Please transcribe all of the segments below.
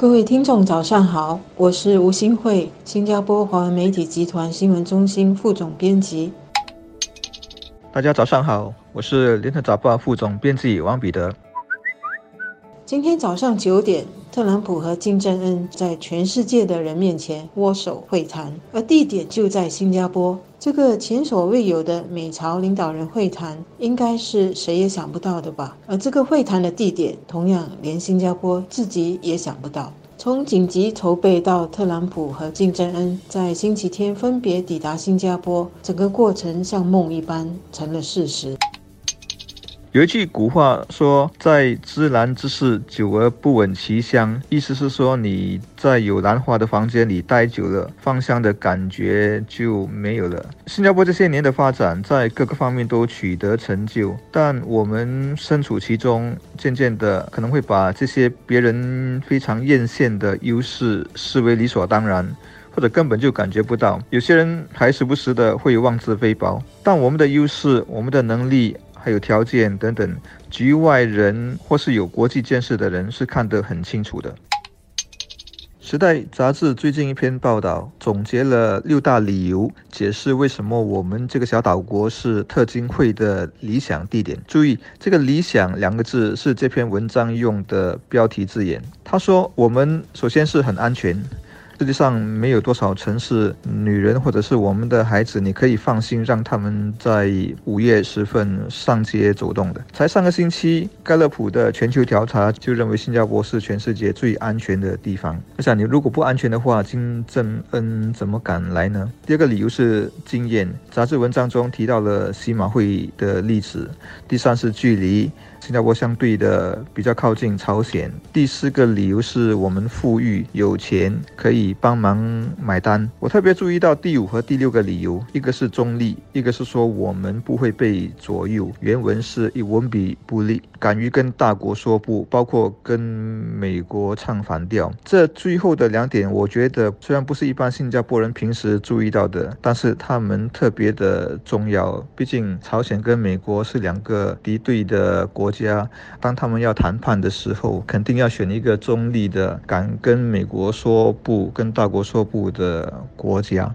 各位听众，早上好，我是吴新慧，新加坡华文媒体集团新闻中心副总编辑。大家早上好，我是联合早报副总编辑王彼得。今天早上九点，特朗普和金正恩在全世界的人面前握手会谈，而地点就在新加坡。这个前所未有的美朝领导人会谈，应该是谁也想不到的吧？而这个会谈的地点，同样连新加坡自己也想不到。从紧急筹备到特朗普和金正恩在星期天分别抵达新加坡，整个过程像梦一般成了事实。有一句古话说：“在芝兰之室，久而不闻其香。”意思是说，你在有兰花的房间里待久了，芳香的感觉就没有了。新加坡这些年的发展，在各个方面都取得成就，但我们身处其中，渐渐的可能会把这些别人非常艳羡的优势视为理所当然，或者根本就感觉不到。有些人还时不时的会妄自菲薄，但我们的优势，我们的能力。还有条件等等，局外人或是有国际见识的人是看得很清楚的。时代杂志最近一篇报道总结了六大理由，解释为什么我们这个小岛国是特金会的理想地点。注意，这个“理想”两个字是这篇文章用的标题字眼。他说，我们首先是很安全。世界上没有多少城市，女人或者是我们的孩子，你可以放心让他们在午夜时分上街走动的。才上个星期，盖勒普的全球调查就认为新加坡是全世界最安全的地方。我想，你如果不安全的话，金正恩怎么敢来呢？第二个理由是经验。杂志文章中提到了西马会的例子。第三是距离。新加坡相对的比较靠近朝鲜。第四个理由是我们富裕有钱，可以帮忙买单。我特别注意到第五和第六个理由，一个是中立，一个是说我们不会被左右。原文是以文笔不利，敢于跟大国说不，包括跟美国唱反调。这最后的两点，我觉得虽然不是一般新加坡人平时注意到的，但是他们特别的重要。毕竟朝鲜跟美国是两个敌对的国。国家当他们要谈判的时候，肯定要选一个中立的、敢跟美国说不、跟大国说不的国家。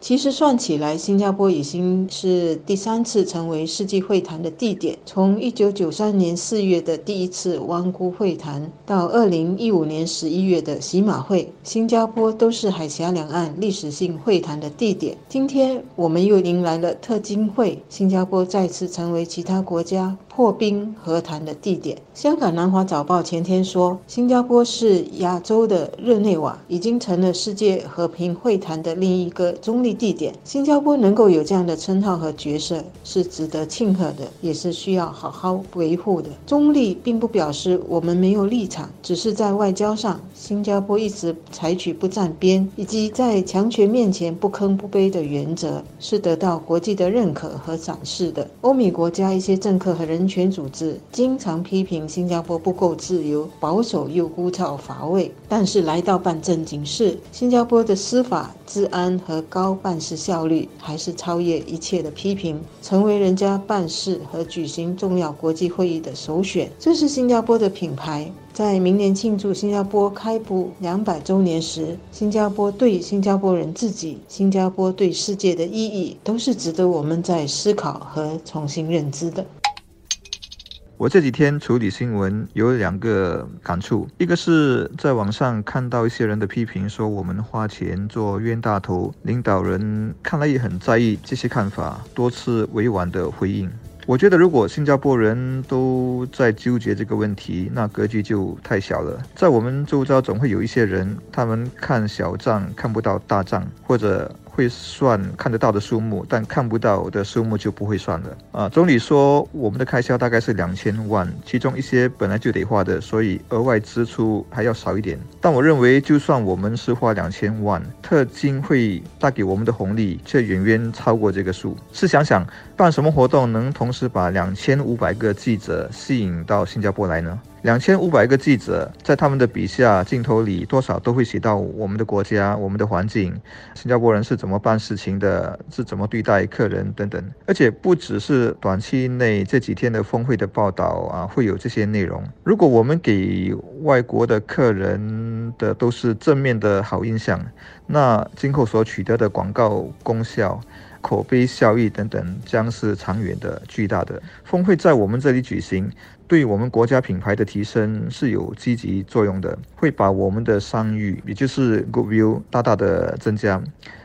其实算起来，新加坡已经是第三次成为世纪会谈的地点。从1993年4月的第一次湾姑会谈，到2015年11月的喜马会，新加坡都是海峡两岸历史性会谈的地点。今天我们又迎来了特金会，新加坡再次成为其他国家。破冰和谈的地点。香港南华早报前天说，新加坡是亚洲的日内瓦，已经成了世界和平会谈的另一个中立地点。新加坡能够有这样的称号和角色，是值得庆贺的，也是需要好好维护的。中立并不表示我们没有立场，只是在外交上，新加坡一直采取不站边，以及在强权面前不吭不卑的原则，是得到国际的认可和展示的。欧美国家一些政客和人。权组织经常批评新加坡不够自由、保守又枯燥乏味，但是来到办正经事，新加坡的司法、治安和高办事效率还是超越一切的批评，成为人家办事和举行重要国际会议的首选。这是新加坡的品牌。在明年庆祝新加坡开埠两百周年时，新加坡对新加坡人自己、新加坡对世界的意义，都是值得我们在思考和重新认知的。我这几天处理新闻有两个感触，一个是在网上看到一些人的批评，说我们花钱做冤大头，领导人看来也很在意这些看法，多次委婉的回应。我觉得如果新加坡人都在纠结这个问题，那格局就太小了。在我们周遭总会有一些人，他们看小账看不到大账，或者。会算看得到的数目，但看不到的数目就不会算了啊。总理说，我们的开销大概是两千万，其中一些本来就得花的，所以额外支出还要少一点。但我认为，就算我们是花两千万，特金会带给我们的红利却远远超过这个数。试想想，办什么活动能同时把两千五百个记者吸引到新加坡来呢？两千五百个记者在他们的笔下镜头里，多少都会写到我们的国家、我们的环境，新加坡人是怎么办事情的，是怎么对待客人等等。而且不只是短期内这几天的峰会的报道啊，会有这些内容。如果我们给外国的客人的都是正面的好印象，那今后所取得的广告功效。口碑效益等等将是长远的、巨大的。峰会在我们这里举行，对我们国家品牌的提升是有积极作用的，会把我们的商誉，也就是 good view，大大的增加。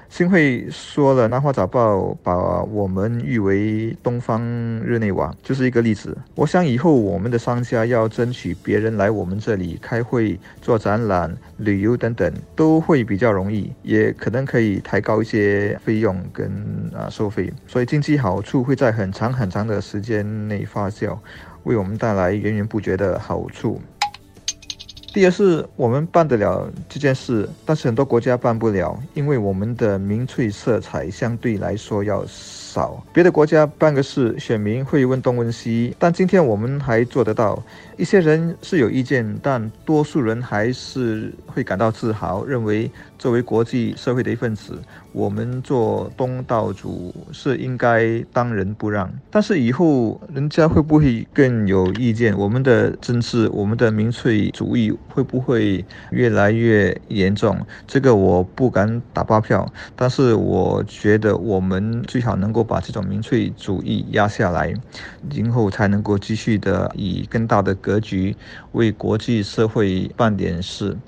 新会说了，《南华早报》把我们誉为“东方日内瓦”，就是一个例子。我想以后我们的商家要争取别人来我们这里开会、做展览、旅游等等，都会比较容易，也可能可以抬高一些费用跟啊收费。所以经济好处会在很长很长的时间内发酵，为我们带来源源不绝的好处。第二是我们办得了这件事，但是很多国家办不了，因为我们的民粹色彩相对来说要少。别的国家办个事，选民会问东问西，但今天我们还做得到。一些人是有意见，但多数人还是会感到自豪，认为作为国际社会的一份子，我们做东道主是应该当仁不让。但是以后人家会不会更有意见？我们的政治，我们的民粹主义会不会越来越严重？这个我不敢打包票，但是我觉得我们最好能够把这种民粹主义压下来，今后才能够继续的以更大的。格局为国际社会办点事。